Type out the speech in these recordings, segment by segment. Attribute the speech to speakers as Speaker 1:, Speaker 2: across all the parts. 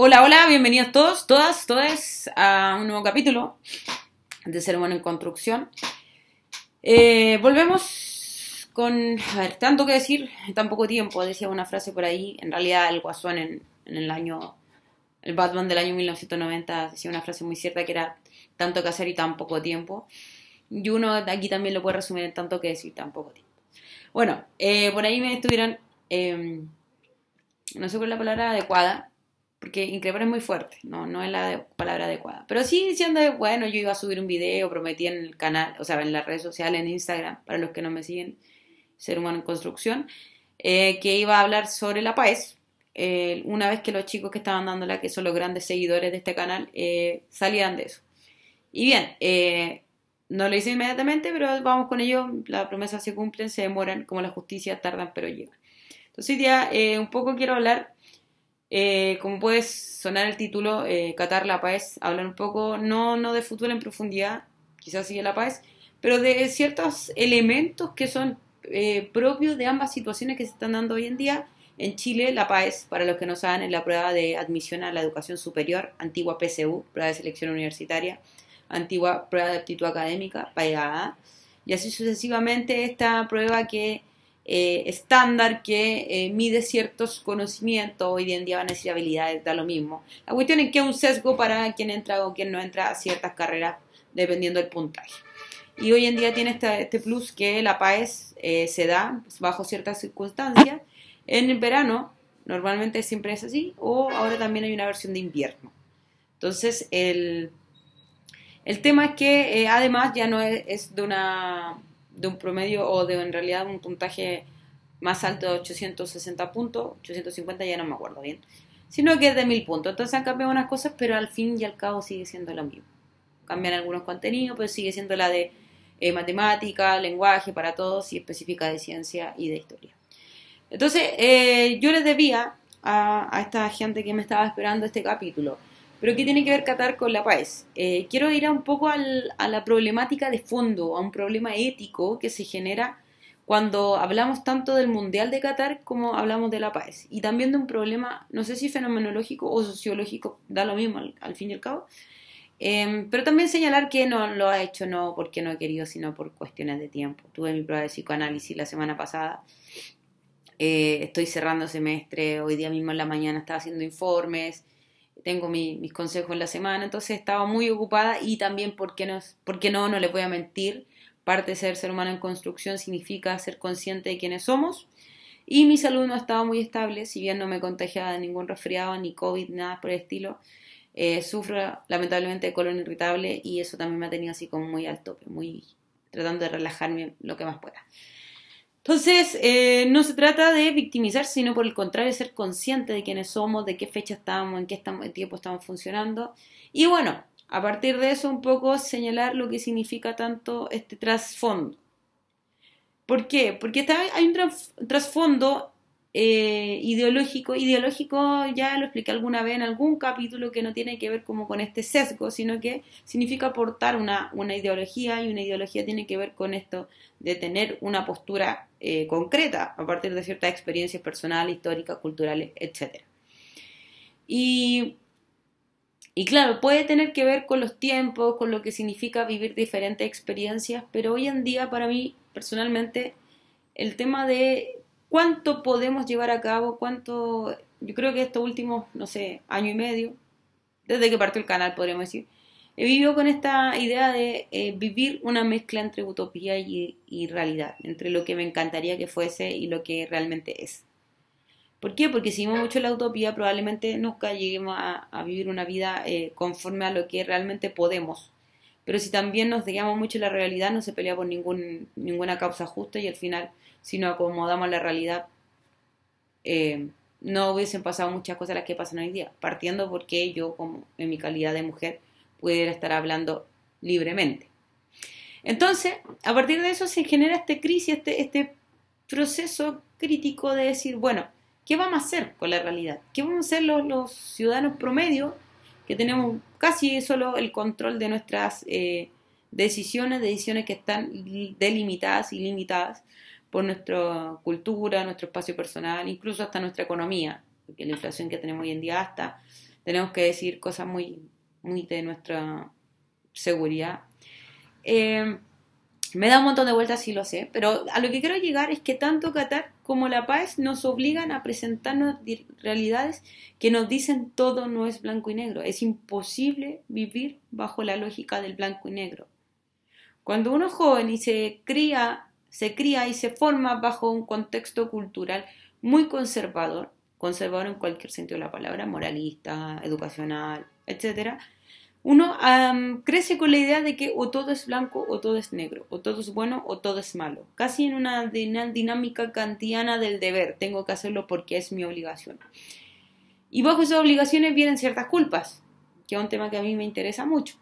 Speaker 1: Hola, hola, bienvenidos todos, todas, todas a un nuevo capítulo de Ser Humano en Construcción. Eh, volvemos con, a ver, tanto que decir tan poco tiempo, decía una frase por ahí, en realidad el Guasón en, el año, el Batman del año 1990 decía una frase muy cierta que era tanto que hacer y tan poco tiempo. Y uno aquí también lo puede resumir en tanto que decir tan poco tiempo. Bueno, eh, por ahí me estuvieron, eh, no sé cuál es la palabra adecuada, porque increíble es muy fuerte, no, no es la palabra adecuada. Pero sí diciendo, bueno, yo iba a subir un video, prometí en el canal, o sea, en las redes sociales, en Instagram, para los que no me siguen, Ser Humano en Construcción, eh, que iba a hablar sobre la paz. Eh, una vez que los chicos que estaban dándola, que son los grandes seguidores de este canal, eh, salían de eso. Y bien, eh, no lo hice inmediatamente, pero vamos con ello, las promesas se cumplen, se demoran, como la justicia tardan, pero llegan. Entonces hoy día eh, un poco quiero hablar eh, como puede sonar el título, eh, Qatar La Paz, hablar un poco, no, no de fútbol en profundidad, quizás sigue La Paz, pero de ciertos elementos que son eh, propios de ambas situaciones que se están dando hoy en día. En Chile, La Paz, para los que no saben, es la prueba de admisión a la educación superior, antigua PSU, prueba de selección universitaria, antigua prueba de aptitud académica, PAEA, y así sucesivamente esta prueba que eh, estándar que eh, mide ciertos conocimientos, hoy en día van a decir habilidades, da lo mismo. La cuestión es que es un sesgo para quien entra o quien no entra a ciertas carreras dependiendo del puntaje. Y hoy en día tiene este, plus que la PAES eh, se da bajo ciertas circunstancias. En el verano, normalmente siempre es así, o ahora también hay una versión de invierno. Entonces, el, el tema es que además ya no es de una de un promedio o de en realidad un puntaje más alto de 860 puntos, 850 ya no me acuerdo bien, sino que es de 1000 puntos. Entonces han cambiado unas cosas, pero al fin y al cabo sigue siendo lo mismo. Cambian algunos contenidos, pero sigue siendo la de eh, matemática, lenguaje para todos y específica de ciencia y de historia. Entonces eh, yo les debía a, a esta gente que me estaba esperando este capítulo pero ¿qué tiene que ver Qatar con la paz? Eh, quiero ir a un poco al, a la problemática de fondo, a un problema ético que se genera cuando hablamos tanto del Mundial de Qatar como hablamos de la paz. Y también de un problema, no sé si fenomenológico o sociológico, da lo mismo al, al fin y al cabo. Eh, pero también señalar que no lo ha hecho no porque no he querido, sino por cuestiones de tiempo. Tuve mi prueba de psicoanálisis la semana pasada. Eh, estoy cerrando semestre, hoy día mismo en la mañana estaba haciendo informes tengo mi, mis consejos en la semana, entonces estaba muy ocupada y también, ¿por qué, no, porque no? No le voy a mentir, parte de ser ser humano en construcción significa ser consciente de quiénes somos y mi salud no estaba muy estable, si bien no me contagiaba de ningún resfriado, ni COVID, nada por el estilo, eh, sufro lamentablemente de colon irritable y eso también me ha tenido así como muy al tope, muy tratando de relajarme lo que más pueda. Entonces, eh, no se trata de victimizar, sino por el contrario, ser consciente de quiénes somos, de qué fecha estamos, en qué tiempo estamos funcionando. Y bueno, a partir de eso, un poco señalar lo que significa tanto este trasfondo. ¿Por qué? Porque hay un trasfondo eh, ideológico. Ideológico ya lo expliqué alguna vez en algún capítulo que no tiene que ver como con este sesgo, sino que significa aportar una, una ideología y una ideología tiene que ver con esto de tener una postura eh, concreta a partir de ciertas experiencias personales, históricas, culturales, etc. Y, y claro, puede tener que ver con los tiempos, con lo que significa vivir diferentes experiencias, pero hoy en día para mí personalmente el tema de cuánto podemos llevar a cabo, cuánto, yo creo que estos últimos, no sé, año y medio, desde que partió el canal podríamos decir, he vivido con esta idea de eh, vivir una mezcla entre utopía y, realidad, entre lo que me encantaría que fuese y lo que realmente es. ¿Por qué? Porque si vivimos mucho la utopía, probablemente nunca lleguemos a, a vivir una vida eh, conforme a lo que realmente podemos. Pero si también nos dejamos mucho la realidad, no se pelea por ningún, ninguna causa justa y al final, si nos acomodamos la realidad, eh, no hubiesen pasado muchas cosas las que pasan hoy día. Partiendo porque yo, como en mi calidad de mujer, pudiera estar hablando libremente. Entonces, a partir de eso se genera esta crisis, este, este proceso crítico de decir, bueno, ¿qué vamos a hacer con la realidad? ¿Qué vamos a hacer los, los ciudadanos promedio que tenemos casi solo el control de nuestras eh, decisiones, decisiones que están delimitadas y limitadas por nuestra cultura, nuestro espacio personal, incluso hasta nuestra economía, porque la inflación que tenemos hoy en día hasta tenemos que decir cosas muy, muy de nuestra seguridad. Eh, me da un montón de vueltas, sí lo sé, pero a lo que quiero llegar es que tanto Qatar como La Paz nos obligan a presentarnos realidades que nos dicen todo no es blanco y negro. Es imposible vivir bajo la lógica del blanco y negro. Cuando uno es joven y se cría, se cría y se forma bajo un contexto cultural muy conservador, conservador en cualquier sentido de la palabra, moralista, educacional, etcétera, uno crece con la idea de que o todo es blanco o todo es negro, o todo es bueno o todo es malo, casi en una dinámica kantiana del deber, tengo que hacerlo porque es mi obligación. Y bajo esas obligaciones vienen ciertas culpas, que es un tema que a mí me interesa mucho.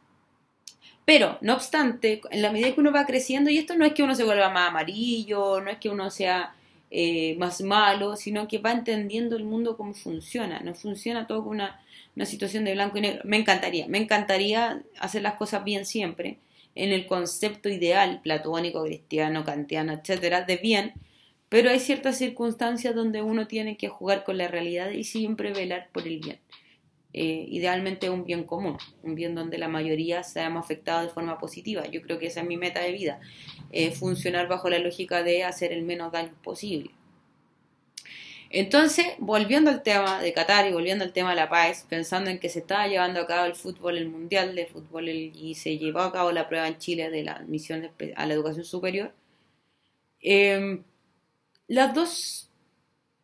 Speaker 1: Pero, no obstante, en la medida que uno va creciendo, y esto no es que uno se vuelva más amarillo, no es que uno sea eh, más malo, sino que va entendiendo el mundo cómo funciona, no funciona todo con una una situación de blanco y negro. Me encantaría, me encantaría hacer las cosas bien siempre, en el concepto ideal, platónico, cristiano, kantiano, etcétera, de bien, pero hay ciertas circunstancias donde uno tiene que jugar con la realidad y siempre velar por el bien. Eh, idealmente un bien común, un bien donde la mayoría seamos afectados de forma positiva. Yo creo que esa es mi meta de vida, eh, funcionar bajo la lógica de hacer el menos daño posible. Entonces, volviendo al tema de Qatar y volviendo al tema de la paz, pensando en que se estaba llevando a cabo el fútbol, el mundial de fútbol y se llevó a cabo la prueba en Chile de la admisión a la educación superior, em, las dos,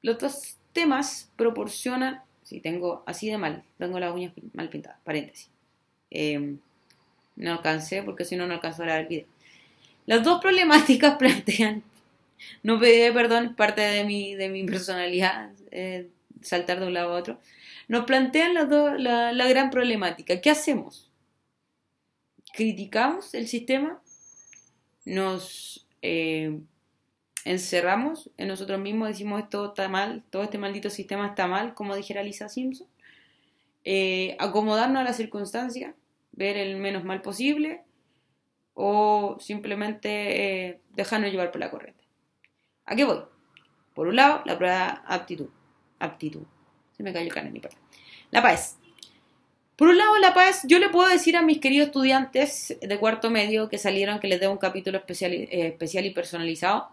Speaker 1: los dos temas proporcionan, si tengo así de mal, tengo las uñas mal pintadas, paréntesis. Em, no alcancé porque si no, no alcanzó a ver el video. Las dos problemáticas plantean no pediré perdón, parte de mi, de mi personalidad, eh, saltar de un lado a otro. Nos plantean la, la, gran problemática. ¿Qué hacemos? ¿Criticamos el sistema? ¿Nos eh, encerramos en nosotros mismos? Decimos esto está mal, todo este maldito sistema está mal, como dijera Lisa Simpson. Eh, acomodarnos a la circunstancia, ver el menos mal posible o simplemente dejarnos llevar por la corriente. ¿A qué voy? Por un lado, la prueba aptitud. Aptitud. Se me cayó el canal, mi parte. La paz. Por un lado, la paz, yo le puedo decir a mis queridos estudiantes de cuarto medio que salieron que les dé un capítulo especial, eh, especial y personalizado,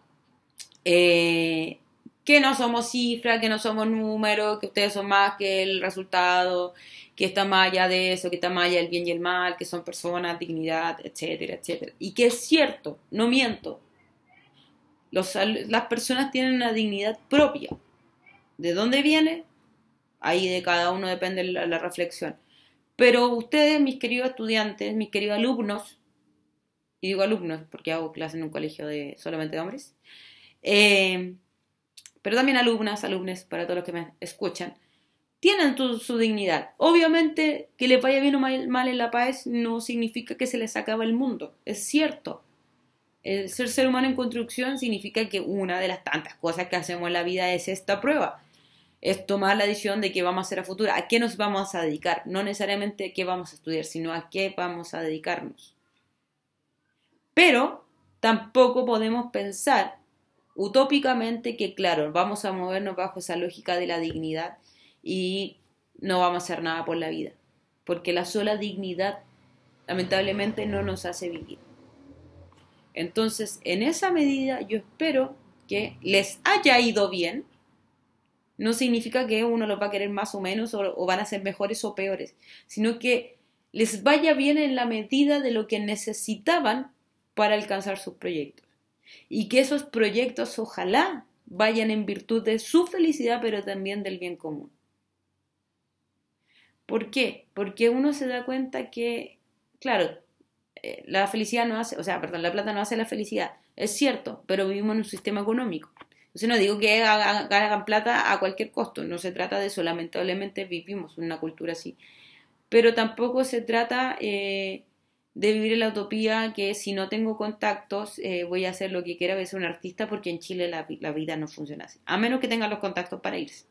Speaker 1: eh, que no somos cifras, que no somos números, que ustedes son más que el resultado, que está más allá de eso, que está más allá del bien y el mal, que son personas, dignidad, etcétera, etcétera. Y que es cierto, no miento, las personas tienen una dignidad propia. ¿De dónde viene? Ahí de cada uno depende la, reflexión. Pero ustedes, mis queridos estudiantes, mis queridos alumnos, y digo alumnos porque hago clase en un colegio de solamente de hombres, eh, pero también alumnas, alumnos, para todos los que me escuchan, tienen su dignidad. Obviamente que les vaya bien o mal, mal en la paz no significa que se les acaba el mundo, es cierto. El ser ser humano en construcción significa que una de las tantas cosas que hacemos en la vida es esta prueba. Es tomar la decisión de qué vamos a hacer a futuro, a qué nos vamos a dedicar, no necesariamente qué vamos a estudiar, sino a qué vamos a dedicarnos. Pero tampoco podemos pensar utópicamente que, claro, vamos a movernos bajo esa lógica de la dignidad y no vamos a hacer nada por la vida, porque la sola dignidad lamentablemente no nos hace vivir. Entonces, en esa medida, yo espero que les haya ido bien. No significa que uno los va a querer más o menos o, van a ser mejores o peores, sino que les vaya bien en la medida de lo que necesitaban para alcanzar sus proyectos. Y que esos proyectos ojalá vayan en virtud de su felicidad, pero también del bien común. ¿Por qué? Porque uno se da cuenta que, claro, eh, la felicidad no hace, o sea, la plata no hace la felicidad. Es cierto, pero vivimos en un sistema económico. Entonces no digo que hagan, plata a cualquier costo, no se trata de eso, lamentablemente vivimos en una cultura así. Pero tampoco se trata eh, de vivir en la utopía que si no tengo contactos eh, voy a hacer lo que quiera, voy a ser un artista porque en Chile la, vida no funciona así, a menos que tengan los contactos para irse.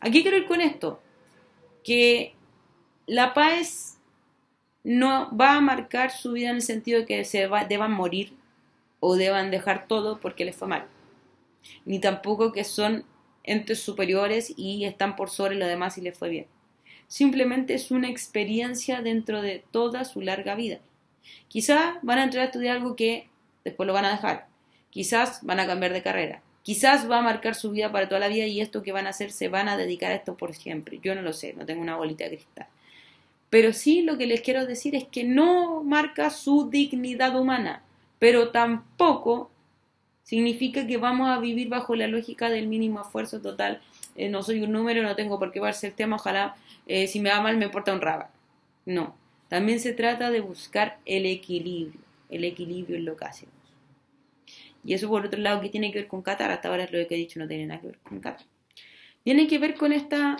Speaker 1: Aquí quiero ir con esto, que la paz no va a marcar su vida en el sentido de que se deban morir o deban dejar todo porque les fue mal. Ni tampoco que son entes superiores y están por sobre lo demás y les fue bien. Simplemente es una experiencia dentro de toda su larga vida. Quizás van a entrar a estudiar algo que después lo van a dejar. Quizás van a cambiar de carrera. Quizás va a marcar su vida para toda la vida y esto que van a hacer se van a dedicar a esto por siempre. Yo no lo sé, no tengo una bolita de cristal. Pero sí lo que les quiero decir es que no marca su dignidad humana, pero tampoco significa que vamos a vivir bajo la lógica del mínimo esfuerzo total. Eh, no soy un número, no tengo por qué verse el tema, ojalá eh, si me va mal me importa un raba. No, también se trata de buscar el equilibrio, el equilibrio en lo que hacemos. Y eso por otro lado, ¿qué tiene que ver con Qatar? Hasta ahora lo que he dicho, no tiene nada que ver con Qatar. Tiene que ver con esta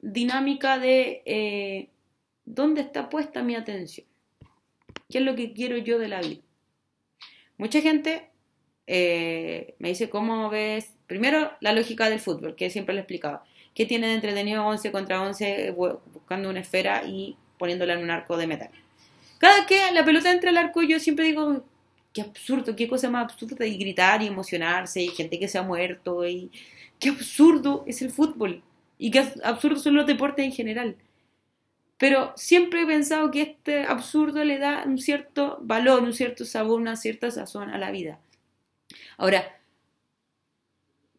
Speaker 1: dinámica de eh, dónde está puesta mi atención. ¿Qué es lo que quiero yo de la vida? Mucha gente me dice, ¿cómo ves? Primero, la lógica del fútbol, que siempre le he explicado. ¿Qué tiene de entretenido 11 contra 11 buscando una esfera y poniéndola en un arco de metal? Cada que la pelota entra al arco, yo siempre digo, qué absurdo, qué cosa más absurda y gritar y emocionarse y gente que se ha muerto y qué absurdo es el fútbol y qué absurdo son los deportes en general. Pero siempre he pensado que este absurdo le da un cierto valor, un cierto sabor, una cierta sazón a la vida. Ahora,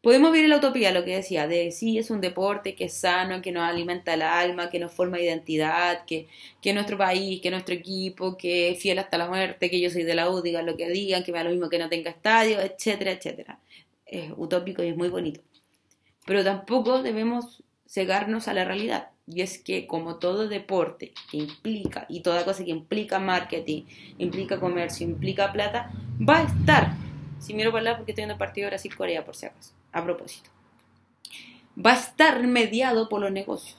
Speaker 1: podemos ver la utopía, lo que decía, de sí, es un deporte que es sano, que nos alimenta el alma, que nos forma identidad, que, que nuestro país, que nuestro equipo, que es fiel hasta la muerte, que yo soy de la U, digan lo que digan, que me da lo mismo que no tenga estadio, etcétera, etcétera. Es utópico y es muy bonito. Pero tampoco debemos cegarnos a la realidad. Y es que como todo deporte que implica, y toda cosa que implica marketing, implica comercio, implica plata, va a estar. Si miro para allá porque estoy en el partido Brasil-Corea, por si acaso a propósito. Va a estar mediado por los negocios.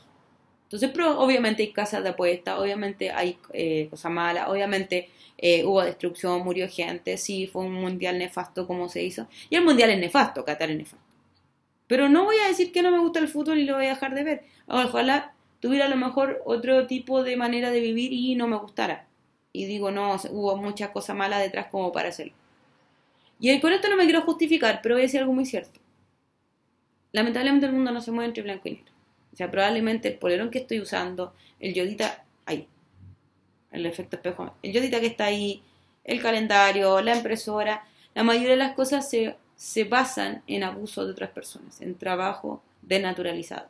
Speaker 1: Entonces, pero obviamente hay casas de apuestas, obviamente hay eh, cosas malas, obviamente eh, hubo destrucción, murió gente, sí, fue un mundial nefasto como se hizo. Y el mundial es nefasto, Qatar es nefasto. Pero no voy a decir que no me gusta el fútbol y lo voy a dejar de ver. Ojalá tuviera a lo mejor otro tipo de manera de vivir y no me gustara. Y digo, no, hubo muchas cosas malas detrás como para hacerlo. Y con esto no me quiero justificar, pero voy a decir algo muy cierto lamentablemente el mundo no se mueve entre blanco y negro. O sea, probablemente el polerón que estoy usando, el yodita, ahí, el efecto espejo, el yodita que está ahí, el calendario, la impresora, la mayoría de las cosas se, se basan en abuso de otras personas, en trabajo denaturalizado.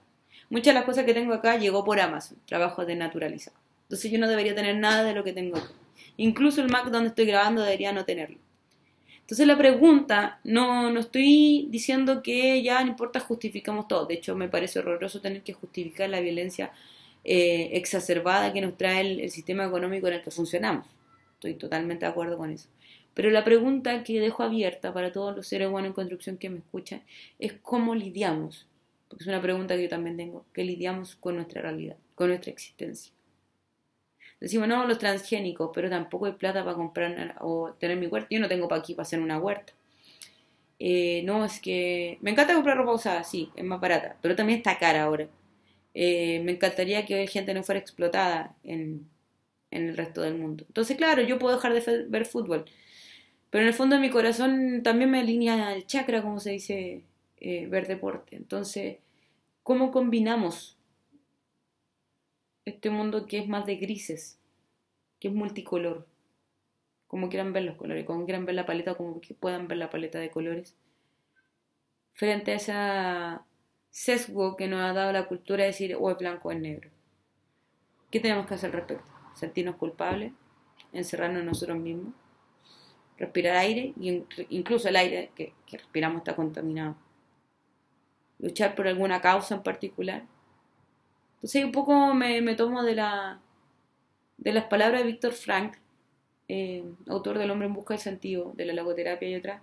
Speaker 1: Muchas de las cosas que tengo acá llegó por Amazon, trabajo denaturalizado. Entonces yo no debería tener nada de lo que tengo acá. Incluso el Mac donde estoy grabando debería no tenerlo. Entonces la pregunta, no, no estoy diciendo que ya no importa, justificamos todo. De hecho, me parece horroroso tener que justificar la violencia eh, exacerbada que nos trae el, sistema económico en el que funcionamos. Estoy totalmente de acuerdo con eso. Pero la pregunta que dejo abierta para todos los seres humanos en construcción que me escuchan es cómo lidiamos, porque es una pregunta que yo también tengo, que lidiamos con nuestra realidad, con nuestra existencia. Decimos, no, los transgénicos, pero tampoco hay plata para comprar o tener mi huerta. Yo no tengo para aquí para hacer una huerta. Eh, no, es que me encanta comprar ropa usada, sí, es más barata, pero también está cara ahora. Eh, me encantaría que gente no fuera explotada en, el resto del mundo. Entonces, claro, yo puedo dejar de ver fútbol, pero en el fondo de mi corazón también me alinea el chakra, como se dice, eh, ver deporte. Entonces, ¿cómo combinamos este mundo que es más de grises, que es multicolor, como quieran ver los colores, como quieran ver la paleta, como que puedan ver la paleta de colores, frente a ese sesgo que nos ha dado la cultura de decir o es blanco o es negro. ¿Qué tenemos que hacer al respecto? Sentirnos culpables, encerrarnos en nosotros mismos, respirar aire, y incluso el aire que respiramos está contaminado. Luchar por alguna causa en particular, entonces un poco me, tomo de, la, de las palabras de Víctor Frank, eh, autor del Hombre en Busca del Sentido, de la logoterapia y otras,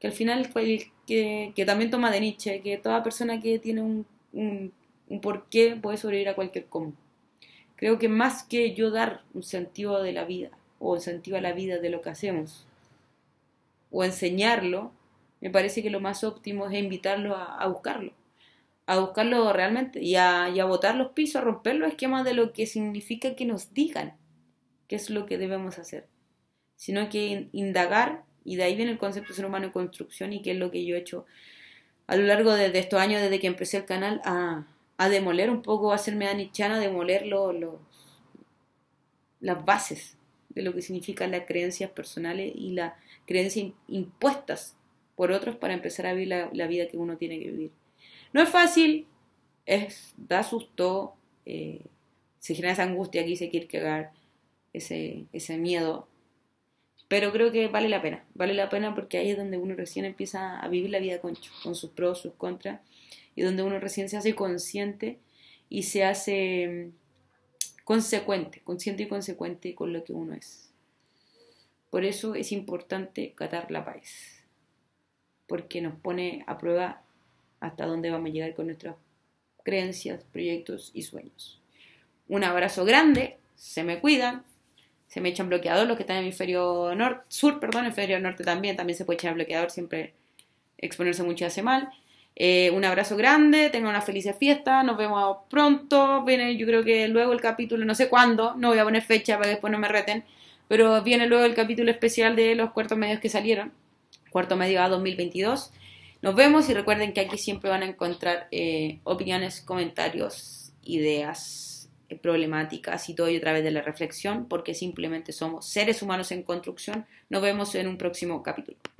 Speaker 1: que al final que, también toma de Nietzsche, que toda persona que tiene un porqué puede sobrevivir a cualquier cómo. Creo que más que yo dar un sentido de la vida, o un sentido a la vida de lo que hacemos, o enseñarlo, me parece que lo más óptimo es invitarlo a buscarlo a buscarlo realmente y a, y a botar los pisos, a romper los esquemas de lo que significa que nos digan qué es lo que debemos hacer, sino que indagar, y de ahí viene el concepto de ser humano en construcción y qué es lo que yo he hecho a lo largo de, estos años desde que empecé el canal, a, a demoler un poco, a hacerme anichana, a demoler las bases de lo que significan las creencias personales y las creencias impuestas por otros para empezar a vivir la, vida que uno tiene que vivir. No es fácil, es, da susto, eh, se genera esa angustia se quiere cagar, ese, ese miedo. Pero creo que vale la pena, vale la pena porque ahí es donde uno recién empieza a vivir la vida con, con sus pros, sus contras, y donde uno recién se hace consciente y se hace mm, consecuente, consciente y consecuente con lo que uno es. Por eso es importante catar la paz, porque nos pone a prueba hasta dónde vamos a llegar con nuestras creencias, proyectos y sueños. Un abrazo grande, se me cuidan, se me echan bloqueador los que están en hemisferio norte, sur, perdón, hemisferio norte también, también se puede echar bloqueador, siempre exponerse mucho hace mal. Eh, un abrazo grande, tengan una feliz fiesta, nos vemos pronto, viene yo creo que luego el capítulo, no sé cuándo, no voy a poner fecha para que después no me reten, pero viene luego el capítulo especial de los cuartos medios que salieron, cuarto medio a 2022. Nos vemos y recuerden que aquí siempre van a encontrar eh, opiniones, comentarios, ideas eh, problemáticas y todo a través de la reflexión, porque simplemente somos seres humanos en construcción. Nos vemos en un próximo capítulo.